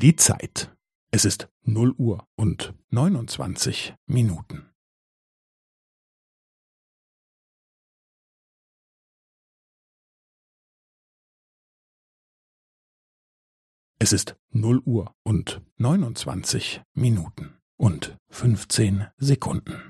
Die Zeit. Es ist 0 Uhr und 29 Minuten. Es ist 0 Uhr und 29 Minuten und 15 Sekunden.